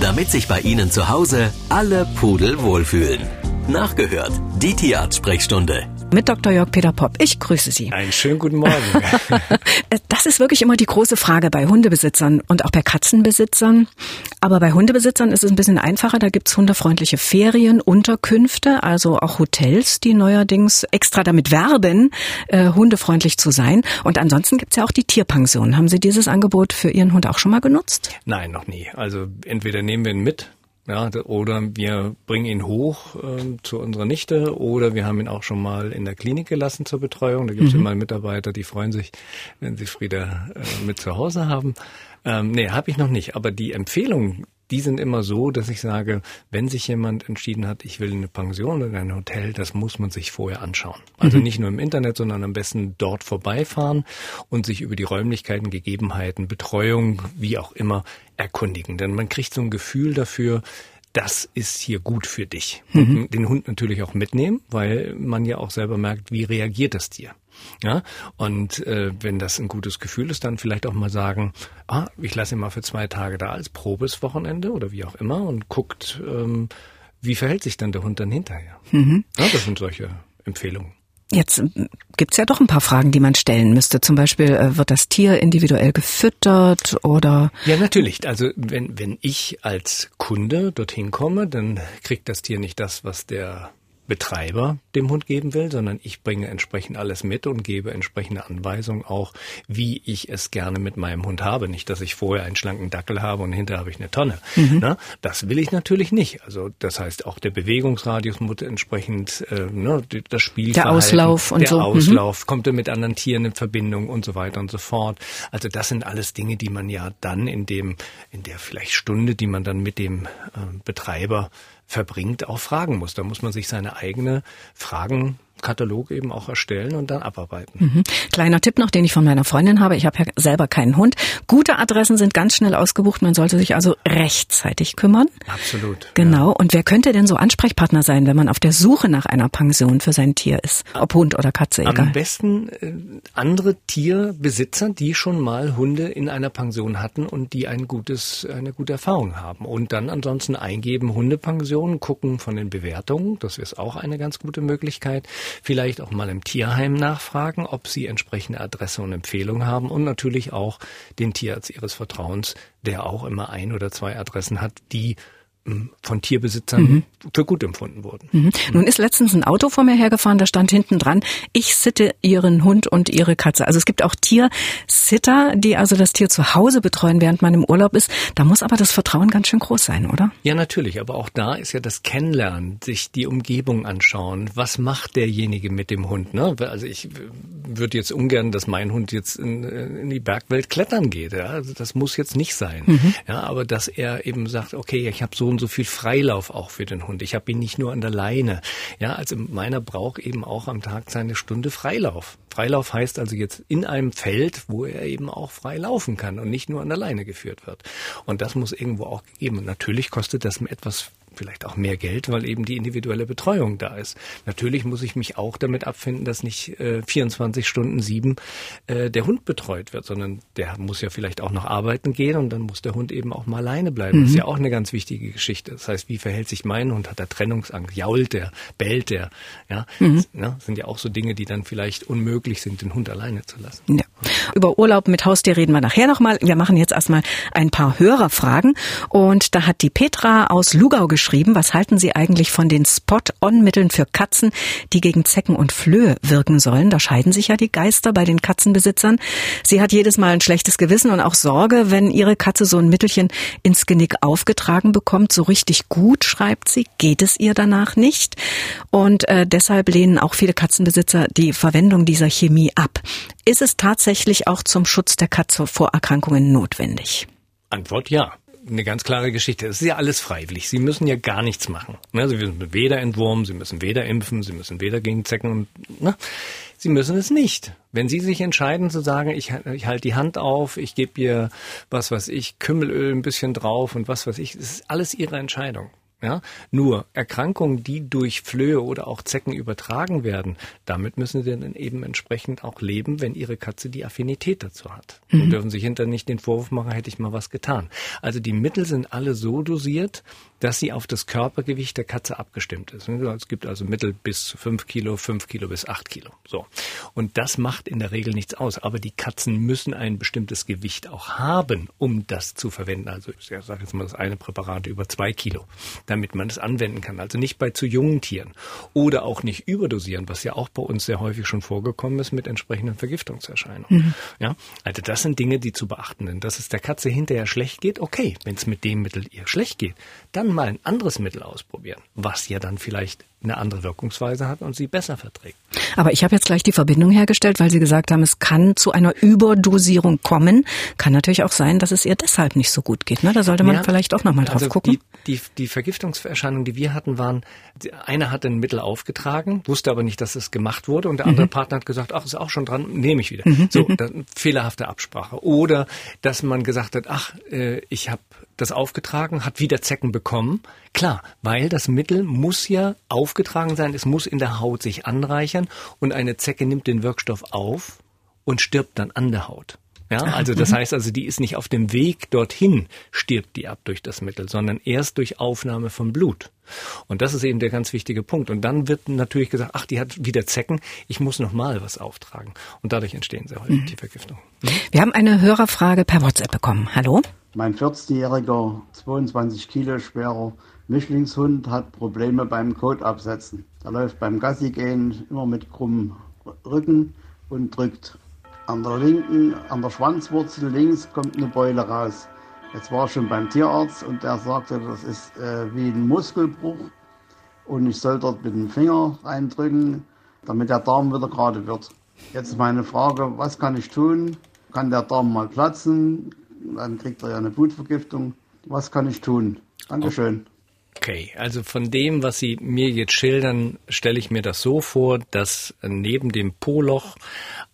damit sich bei Ihnen zu Hause alle Pudel wohlfühlen. Nachgehört, die Tierarzt-Sprechstunde. Mit Dr. Jörg Peter Popp. Ich grüße Sie. Einen schönen guten Morgen. das ist wirklich immer die große Frage bei Hundebesitzern und auch bei Katzenbesitzern. Aber bei Hundebesitzern ist es ein bisschen einfacher. Da gibt's hundefreundliche Ferien, Unterkünfte, also auch Hotels, die neuerdings extra damit werben, äh, hundefreundlich zu sein. Und ansonsten gibt's ja auch die Tierpension. Haben Sie dieses Angebot für Ihren Hund auch schon mal genutzt? Nein, noch nie. Also entweder nehmen wir ihn mit ja, oder wir bringen ihn hoch äh, zu unserer Nichte oder wir haben ihn auch schon mal in der Klinik gelassen zur Betreuung. Da gibt es mhm. immer Mitarbeiter, die freuen sich, wenn sie Frieda äh, mit zu Hause haben. Ähm, nee, habe ich noch nicht. Aber die Empfehlung, die sind immer so, dass ich sage, wenn sich jemand entschieden hat, ich will eine Pension oder ein Hotel, das muss man sich vorher anschauen. Also mhm. nicht nur im Internet, sondern am besten dort vorbeifahren und sich über die Räumlichkeiten, Gegebenheiten, Betreuung, wie auch immer, erkundigen. Denn man kriegt so ein Gefühl dafür, das ist hier gut für dich. Mhm. Den Hund natürlich auch mitnehmen, weil man ja auch selber merkt, wie reagiert das Tier. Ja, und äh, wenn das ein gutes Gefühl ist, dann vielleicht auch mal sagen, ah, ich lasse ihn mal für zwei Tage da als Probeswochenende oder wie auch immer und guckt, ähm, wie verhält sich dann der Hund dann hinterher. Mhm. Ja, das sind solche Empfehlungen. Jetzt äh, gibt's ja doch ein paar Fragen, die man stellen müsste. Zum Beispiel, äh, wird das Tier individuell gefüttert oder? Ja, natürlich. Also wenn, wenn ich als Kunde dorthin komme, dann kriegt das Tier nicht das, was der Betreiber dem Hund geben will, sondern ich bringe entsprechend alles mit und gebe entsprechende Anweisungen auch, wie ich es gerne mit meinem Hund habe. Nicht, dass ich vorher einen schlanken Dackel habe und hinterher habe ich eine Tonne. Mhm. Na, das will ich natürlich nicht. Also das heißt, auch der Bewegungsradius muss entsprechend äh, ne, das Spiel Der Auslauf und der so. Der. Auslauf, mhm. kommt er mit anderen Tieren in Verbindung und so weiter und so fort. Also das sind alles Dinge, die man ja dann in dem, in der vielleicht Stunde, die man dann mit dem äh, Betreiber verbringt, auch fragen muss. Da muss man sich seine eigene Fragen Katalog eben auch erstellen und dann abarbeiten. Mhm. Kleiner Tipp noch, den ich von meiner Freundin habe. Ich habe ja selber keinen Hund. Gute Adressen sind ganz schnell ausgebucht. Man sollte sich also rechtzeitig kümmern. Absolut. Genau. Ja. Und wer könnte denn so Ansprechpartner sein, wenn man auf der Suche nach einer Pension für sein Tier ist? Ob Hund oder Katze, egal. Am besten äh, andere Tierbesitzer, die schon mal Hunde in einer Pension hatten und die ein gutes, eine gute Erfahrung haben. Und dann ansonsten eingeben Hundepension, gucken von den Bewertungen. Das ist auch eine ganz gute Möglichkeit vielleicht auch mal im Tierheim nachfragen, ob sie entsprechende Adresse und Empfehlung haben und natürlich auch den Tierarzt ihres Vertrauens, der auch immer ein oder zwei Adressen hat, die von Tierbesitzern mhm. für gut empfunden wurden. Mhm. Nun ist letztens ein Auto vor mir hergefahren, da stand hinten dran, ich sitte Ihren Hund und Ihre Katze. Also es gibt auch Tiersitter, die also das Tier zu Hause betreuen, während man im Urlaub ist. Da muss aber das Vertrauen ganz schön groß sein, oder? Ja, natürlich. Aber auch da ist ja das Kennenlernen, sich die Umgebung anschauen. Was macht derjenige mit dem Hund? Ne? Also ich würde jetzt ungern, dass mein Hund jetzt in, in die Bergwelt klettern geht. Ja? Also das muss jetzt nicht sein. Mhm. Ja, aber dass er eben sagt, okay, ich habe so und so viel Freilauf auch für den Hund. Ich habe ihn nicht nur an der Leine. Ja, also meiner braucht eben auch am Tag seine Stunde Freilauf. Freilauf heißt also jetzt in einem Feld, wo er eben auch frei laufen kann und nicht nur an der Leine geführt wird. Und das muss irgendwo auch gegeben. Und natürlich kostet das etwas vielleicht auch mehr Geld, weil eben die individuelle Betreuung da ist. Natürlich muss ich mich auch damit abfinden, dass nicht äh, 24 Stunden sieben äh, der Hund betreut wird, sondern der muss ja vielleicht auch noch arbeiten gehen und dann muss der Hund eben auch mal alleine bleiben. Mhm. Das ist mhm. ja auch eine ganz wichtige Geschichte. Das heißt, wie verhält sich mein Hund? Hat er Trennungsangst? Jault der? Bellt der? Ja, mhm. das, ne, sind ja auch so Dinge, die dann vielleicht unmöglich sind, den Hund alleine zu lassen. Ja. Über Urlaub mit Haustier reden wir nachher nochmal. Wir machen jetzt erstmal ein paar Hörerfragen und da hat die Petra aus Lugau geschrieben, was halten Sie eigentlich von den Spot-on-Mitteln für Katzen, die gegen Zecken und Flöhe wirken sollen? Da scheiden sich ja die Geister bei den Katzenbesitzern. Sie hat jedes Mal ein schlechtes Gewissen und auch Sorge, wenn ihre Katze so ein Mittelchen ins Genick aufgetragen bekommt. So richtig gut, schreibt sie, geht es ihr danach nicht. Und äh, deshalb lehnen auch viele Katzenbesitzer die Verwendung dieser Chemie ab. Ist es tatsächlich auch zum Schutz der Katze vor Erkrankungen notwendig? Antwort ja eine ganz klare Geschichte. Es ist ja alles freiwillig. Sie müssen ja gar nichts machen. Ne? Sie müssen weder entwurmen, Sie müssen weder impfen, Sie müssen weder gegen Zecken. Ne? Sie müssen es nicht. Wenn Sie sich entscheiden zu sagen, ich, ich halte die Hand auf, ich gebe ihr was weiß ich, Kümmelöl ein bisschen drauf und was weiß ich, es ist alles Ihre Entscheidung. Ja? Nur Erkrankungen, die durch Flöhe oder auch Zecken übertragen werden, damit müssen sie dann eben entsprechend auch leben, wenn ihre Katze die Affinität dazu hat. Mhm. Und dürfen sich hinterher nicht den Vorwurf machen, hätte ich mal was getan. Also die Mittel sind alle so dosiert, dass sie auf das Körpergewicht der Katze abgestimmt ist. Es gibt also Mittel bis zu fünf Kilo, fünf Kilo bis acht Kilo. So. Und das macht in der Regel nichts aus. Aber die Katzen müssen ein bestimmtes Gewicht auch haben, um das zu verwenden. Also ich sage jetzt mal das eine Präparat über zwei Kilo, damit man es anwenden kann. Also nicht bei zu jungen Tieren. Oder auch nicht überdosieren, was ja auch bei uns sehr häufig schon vorgekommen ist mit entsprechenden Vergiftungserscheinungen. Mhm. Ja, also das sind Dinge, die zu beachten sind. Dass es der Katze hinterher schlecht geht, okay. Wenn es mit dem Mittel ihr schlecht geht, dann mal ein anderes Mittel ausprobieren, was ja dann vielleicht eine andere Wirkungsweise hat und sie besser verträgt. Aber ich habe jetzt gleich die Verbindung hergestellt, weil Sie gesagt haben, es kann zu einer Überdosierung kommen. Kann natürlich auch sein, dass es ihr deshalb nicht so gut geht. Ne? Da sollte man ja, vielleicht auch nochmal drauf also gucken. Die, die, die Vergiftungserscheinungen, die wir hatten, waren, einer hat ein Mittel aufgetragen, wusste aber nicht, dass es gemacht wurde und der andere mhm. Partner hat gesagt, ach, ist auch schon dran, nehme ich wieder. Mhm. So, dann, fehlerhafte Absprache. Oder, dass man gesagt hat, ach, äh, ich habe das aufgetragen, hat wieder Zecken bekommen. Klar, weil das Mittel muss ja aufgetragen sein, es muss in der Haut sich anreichern und eine Zecke nimmt den Wirkstoff auf und stirbt dann an der Haut. Ja, also das mhm. heißt also, die ist nicht auf dem Weg dorthin, stirbt die ab durch das Mittel, sondern erst durch Aufnahme von Blut. Und das ist eben der ganz wichtige Punkt. Und dann wird natürlich gesagt, ach, die hat wieder Zecken, ich muss noch mal was auftragen. Und dadurch entstehen sehr häufig mhm. die Vergiftungen. Mhm. Wir haben eine Hörerfrage per WhatsApp bekommen. Hallo? Mein 40-jähriger, 22 Kilo schwerer Mischlingshund hat Probleme beim Kotabsetzen. Er läuft beim Gassi gehen immer mit krummem Rücken und drückt. An der linken, an der Schwanzwurzel links kommt eine Beule raus. Jetzt war ich schon beim Tierarzt und der sagte, das ist äh, wie ein Muskelbruch und ich soll dort mit dem Finger reindrücken, damit der Darm wieder gerade wird. Jetzt meine Frage, was kann ich tun? Kann der Darm mal platzen? Dann kriegt er ja eine Blutvergiftung. Was kann ich tun? Dankeschön. Okay, also von dem, was Sie mir jetzt schildern, stelle ich mir das so vor, dass neben dem Poloch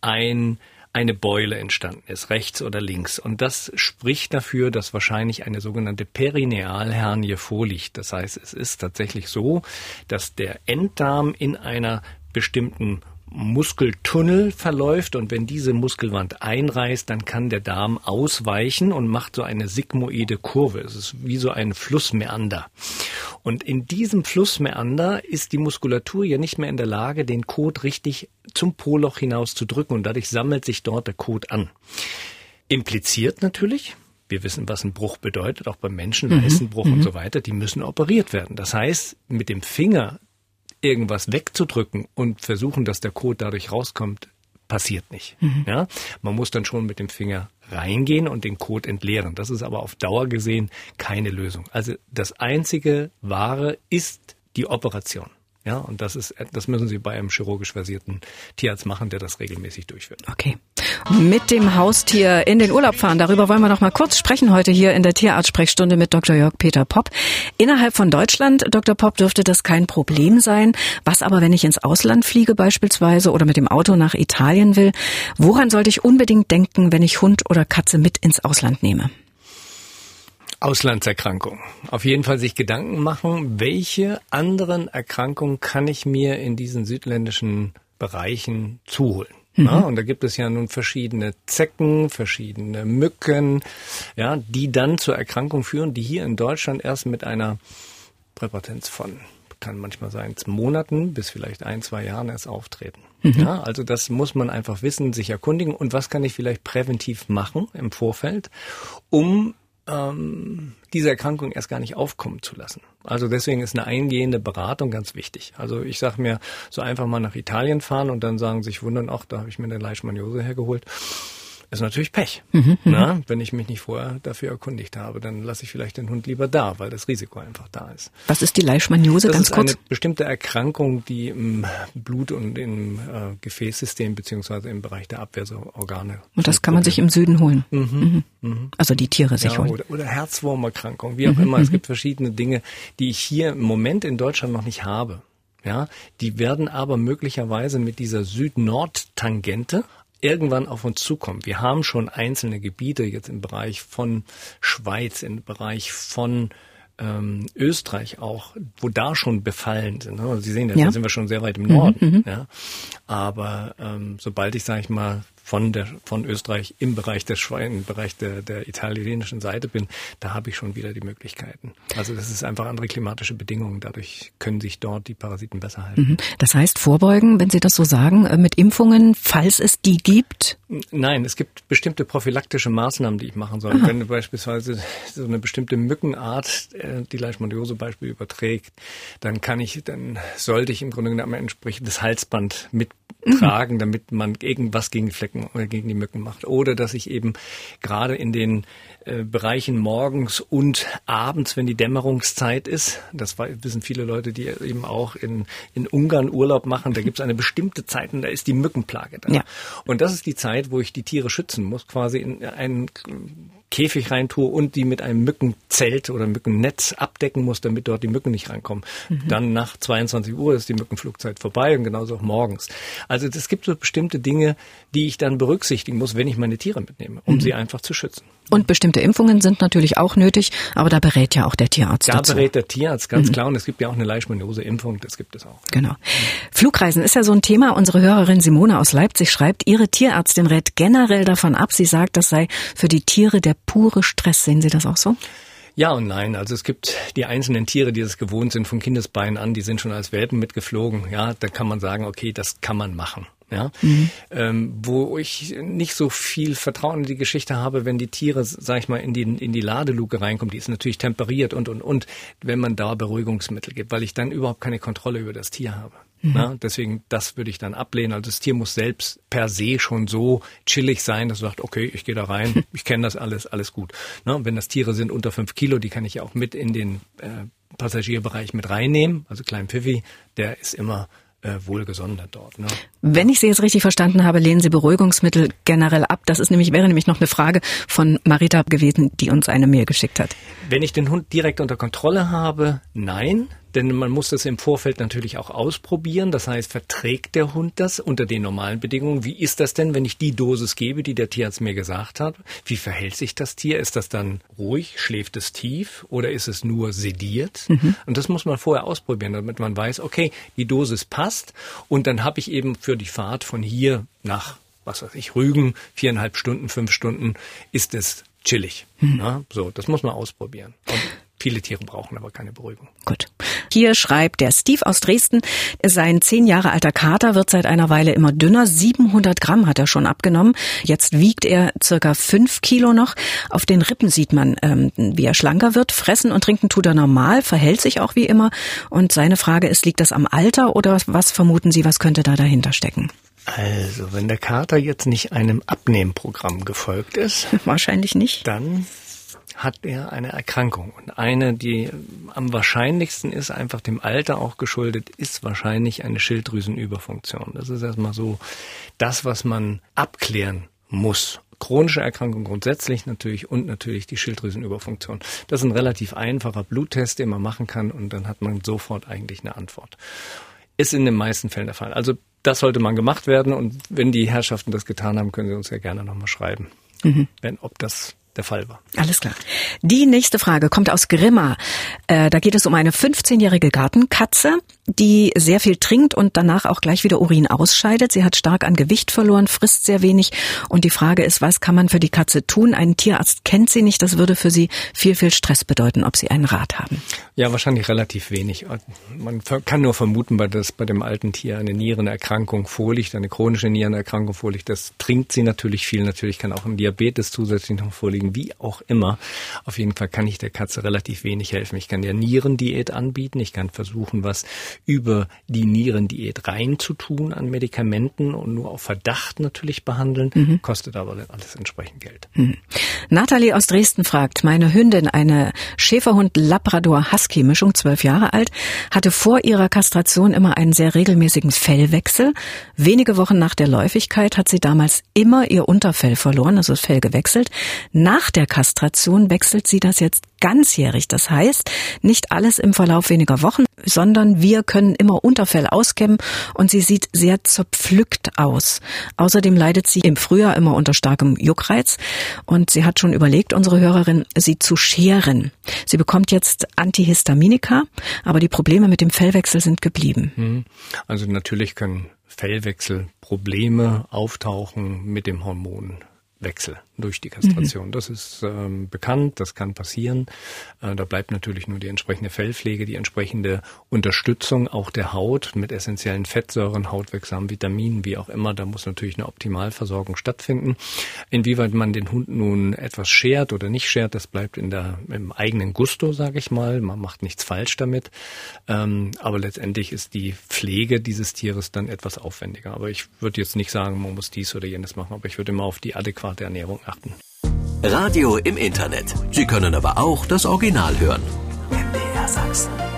ein eine Beule entstanden ist, rechts oder links. Und das spricht dafür, dass wahrscheinlich eine sogenannte Perinealhernie vorliegt. Das heißt, es ist tatsächlich so, dass der Enddarm in einer bestimmten Muskeltunnel verläuft und wenn diese Muskelwand einreißt, dann kann der Darm ausweichen und macht so eine sigmoide Kurve. Es ist wie so ein Flussmeander. Und in diesem Flussmeander ist die Muskulatur ja nicht mehr in der Lage, den Kot richtig zum Poloch hinaus zu drücken und dadurch sammelt sich dort der Kot an. Impliziert natürlich, wir wissen, was ein Bruch bedeutet, auch beim Menschen, mhm. Leistenbruch mhm. und so weiter, die müssen operiert werden. Das heißt, mit dem Finger irgendwas wegzudrücken und versuchen, dass der Kot dadurch rauskommt, passiert nicht. Mhm. Ja, man muss dann schon mit dem Finger reingehen und den Kot entleeren. Das ist aber auf Dauer gesehen keine Lösung. Also das einzige wahre ist die Operation. Ja, und das ist, das müssen Sie bei einem chirurgisch versierten Tierarzt machen, der das regelmäßig durchführt. Okay. Mit dem Haustier in den Urlaub fahren. Darüber wollen wir noch mal kurz sprechen heute hier in der Tierarzt-Sprechstunde mit Dr. Jörg Peter Popp. Innerhalb von Deutschland, Dr. Popp, dürfte das kein Problem sein. Was aber, wenn ich ins Ausland fliege beispielsweise oder mit dem Auto nach Italien will? Woran sollte ich unbedingt denken, wenn ich Hund oder Katze mit ins Ausland nehme? Auslandserkrankung. Auf jeden Fall sich Gedanken machen, welche anderen Erkrankungen kann ich mir in diesen südländischen Bereichen zuholen. Mhm. Ja, und da gibt es ja nun verschiedene Zecken, verschiedene Mücken, ja, die dann zur Erkrankung führen, die hier in Deutschland erst mit einer Präpatenz von kann manchmal sein, Monaten bis vielleicht ein, zwei Jahren erst auftreten. Mhm. Ja, also das muss man einfach wissen, sich erkundigen und was kann ich vielleicht präventiv machen im Vorfeld, um ähm, diese Erkrankung erst gar nicht aufkommen zu lassen. Also deswegen ist eine eingehende Beratung ganz wichtig. Also ich sage mir, so einfach mal nach Italien fahren und dann sagen sich wundern, ach, da habe ich mir eine Leishmaniose hergeholt ist natürlich Pech. Mhm, mhm, Na, wenn ich mich nicht vorher dafür erkundigt habe, dann lasse ich vielleicht den Hund lieber da, weil das Risiko einfach da ist. Was ist die Leishmaniose, das ganz ist kurz? eine bestimmte Erkrankung, die im Blut und im äh, Gefäßsystem beziehungsweise im Bereich der Abwehrorgane. Und das kann man sich im Süden holen. Mhm, mhm. mhm. Also die Tiere sich ja, holen. Oder, oder Herzwurmerkrankung, wie auch mhm, immer. Es gibt verschiedene Dinge, die ich hier im Moment in Deutschland noch nicht habe. Ja, die werden aber möglicherweise mit dieser Süd-Nord-Tangente irgendwann auf uns zukommen. Wir haben schon einzelne Gebiete jetzt im Bereich von Schweiz, im Bereich von ähm, Österreich auch, wo da schon befallen sind. Ne? Sie sehen, ja. da sind wir schon sehr weit im Norden. Mhm, mhm. ja. Aber ähm, sobald ich, sage ich mal, von der von Österreich im Bereich der Schwein, im Bereich der, der italienischen Seite bin, da habe ich schon wieder die Möglichkeiten. Also das ist einfach andere klimatische Bedingungen. Dadurch können sich dort die Parasiten besser halten. Mhm. Das heißt vorbeugen, wenn Sie das so sagen, äh, mit Impfungen, falls es die gibt? Nein, es gibt bestimmte prophylaktische Maßnahmen, die ich machen soll. Aha. Wenn beispielsweise so eine bestimmte Mückenart äh, die Leishmaniose Beispiel überträgt, dann kann ich, dann sollte ich im Grunde genommen ein entsprechendes Halsband mittragen, mhm. damit man irgendwas gegen Flecken oder gegen die Mücken macht. Oder dass ich eben gerade in den äh, Bereichen morgens und abends, wenn die Dämmerungszeit ist, das wissen viele Leute, die eben auch in, in Ungarn Urlaub machen, da gibt es eine bestimmte Zeit und da ist die Mückenplage da. Ja. Und das ist die Zeit, wo ich die Tiere schützen muss, quasi in einen Käfig reintue und die mit einem Mückenzelt oder Mückennetz abdecken muss, damit dort die Mücken nicht reinkommen. Mhm. Dann nach 22 Uhr ist die Mückenflugzeit vorbei und genauso auch morgens. Also es gibt so bestimmte Dinge, die ich dann berücksichtigen muss, wenn ich meine Tiere mitnehme, um mhm. sie einfach zu schützen. Und bestimmte Impfungen sind natürlich auch nötig, aber da berät ja auch der Tierarzt. Da dazu. berät der Tierarzt ganz mhm. klar und es gibt ja auch eine Leishmaniose-Impfung, das gibt es auch. Genau. Flugreisen ist ja so ein Thema. Unsere Hörerin Simone aus Leipzig schreibt, ihre Tierärztin rät generell davon ab. Sie sagt, das sei für die Tiere der pure Stress. Sehen Sie das auch so? Ja und nein. Also es gibt die einzelnen Tiere, die es gewohnt sind von Kindesbeinen an, die sind schon als Welpen mitgeflogen. Ja, da kann man sagen, okay, das kann man machen. Ja, mhm. ähm, wo ich nicht so viel Vertrauen in die Geschichte habe, wenn die Tiere, sag ich mal, in die in die Ladeluke reinkommen, die ist natürlich temperiert und und und, wenn man da Beruhigungsmittel gibt, weil ich dann überhaupt keine Kontrolle über das Tier habe. Mhm. Na, deswegen, das würde ich dann ablehnen. Also das Tier muss selbst per se schon so chillig sein, dass es sagt, okay, ich gehe da rein, ich kenne das alles, alles gut. Na, wenn das Tiere sind unter fünf Kilo, die kann ich ja auch mit in den äh, Passagierbereich mit reinnehmen. Also Klein Pfiffi, der ist immer äh, wohlgesondert dort. Ne? Wenn ich Sie jetzt richtig verstanden habe, lehnen Sie Beruhigungsmittel generell ab. Das ist nämlich, wäre nämlich noch eine Frage von Marita gewesen, die uns eine Mail geschickt hat. Wenn ich den Hund direkt unter Kontrolle habe, nein. Denn man muss das im Vorfeld natürlich auch ausprobieren. Das heißt, verträgt der Hund das unter den normalen Bedingungen? Wie ist das denn, wenn ich die Dosis gebe, die der Tierarzt mir gesagt hat? Wie verhält sich das Tier? Ist das dann ruhig? Schläft es tief? Oder ist es nur sediert? Mhm. Und das muss man vorher ausprobieren, damit man weiß, okay, die Dosis passt. Und dann habe ich eben für die Fahrt von hier nach was weiß ich, Rügen, viereinhalb Stunden, fünf Stunden, ist es chillig. Mhm. Ja, so, das muss man ausprobieren. Und Viele Tiere brauchen aber keine Beruhigung. Gut. Hier schreibt der Steve aus Dresden, sein zehn Jahre alter Kater wird seit einer Weile immer dünner. 700 Gramm hat er schon abgenommen. Jetzt wiegt er circa fünf Kilo noch. Auf den Rippen sieht man, ähm, wie er schlanker wird. Fressen und trinken tut er normal, verhält sich auch wie immer. Und seine Frage ist, liegt das am Alter oder was vermuten Sie, was könnte da dahinter stecken? Also, wenn der Kater jetzt nicht einem Abnehmprogramm gefolgt ist. Wahrscheinlich nicht. Dann hat er eine Erkrankung. Und eine, die am wahrscheinlichsten ist, einfach dem Alter auch geschuldet, ist wahrscheinlich eine Schilddrüsenüberfunktion. Das ist erstmal so das, was man abklären muss. Chronische Erkrankung grundsätzlich natürlich und natürlich die Schilddrüsenüberfunktion. Das ist ein relativ einfacher Bluttest, den man machen kann und dann hat man sofort eigentlich eine Antwort. Ist in den meisten Fällen der Fall. Also das sollte man gemacht werden und wenn die Herrschaften das getan haben, können sie uns ja gerne nochmal schreiben, mhm. wenn, ob das der Fall war. Alles klar. Die nächste Frage kommt aus Grimma. Äh, da geht es um eine 15-jährige Gartenkatze, die sehr viel trinkt und danach auch gleich wieder Urin ausscheidet. Sie hat stark an Gewicht verloren, frisst sehr wenig. Und die Frage ist, was kann man für die Katze tun? Ein Tierarzt kennt sie nicht. Das würde für sie viel, viel Stress bedeuten, ob sie einen Rat haben. Ja, wahrscheinlich relativ wenig. Man kann nur vermuten, weil das bei dem alten Tier eine Nierenerkrankung vorliegt, eine chronische Nierenerkrankung vorliegt. Das trinkt sie natürlich viel. Natürlich kann auch ein Diabetes zusätzlich noch vorliegen, wie auch immer. Auf jeden Fall kann ich der Katze relativ wenig helfen. Ich kann der Nierendiät anbieten. Ich kann versuchen, was über die Nierendiät reinzutun an Medikamenten und nur auf Verdacht natürlich behandeln. Mhm. Kostet aber alles entsprechend Geld. Mhm. Nathalie aus Dresden fragt, meine Hündin, eine Schäferhund Labrador Husky Husky-Mischung, zwölf Jahre alt, hatte vor ihrer Kastration immer einen sehr regelmäßigen Fellwechsel. Wenige Wochen nach der Läufigkeit hat sie damals immer ihr Unterfell verloren, also das Fell gewechselt. Nach nach der Kastration wechselt sie das jetzt ganzjährig. Das heißt, nicht alles im Verlauf weniger Wochen, sondern wir können immer Unterfell auskämmen und sie sieht sehr zerpflückt aus. Außerdem leidet sie im Frühjahr immer unter starkem Juckreiz und sie hat schon überlegt, unsere Hörerin, sie zu scheren. Sie bekommt jetzt Antihistaminika, aber die Probleme mit dem Fellwechsel sind geblieben. Hm. Also natürlich können Fellwechselprobleme auftauchen mit dem Hormon Wechsel durch die Kastration. Mhm. Das ist ähm, bekannt, das kann passieren. Äh, da bleibt natürlich nur die entsprechende Fellpflege, die entsprechende Unterstützung auch der Haut mit essentiellen Fettsäuren, hautwirksamen Vitaminen, wie auch immer. Da muss natürlich eine Optimalversorgung stattfinden. Inwieweit man den Hund nun etwas schert oder nicht schert, das bleibt in der im eigenen Gusto, sage ich mal. Man macht nichts falsch damit. Ähm, aber letztendlich ist die Pflege dieses Tieres dann etwas aufwendiger. Aber ich würde jetzt nicht sagen, man muss dies oder jenes machen, aber ich würde immer auf die adäquate Ernährung achten. Radio im Internet. Sie können aber auch das Original hören. MDR Sachsen.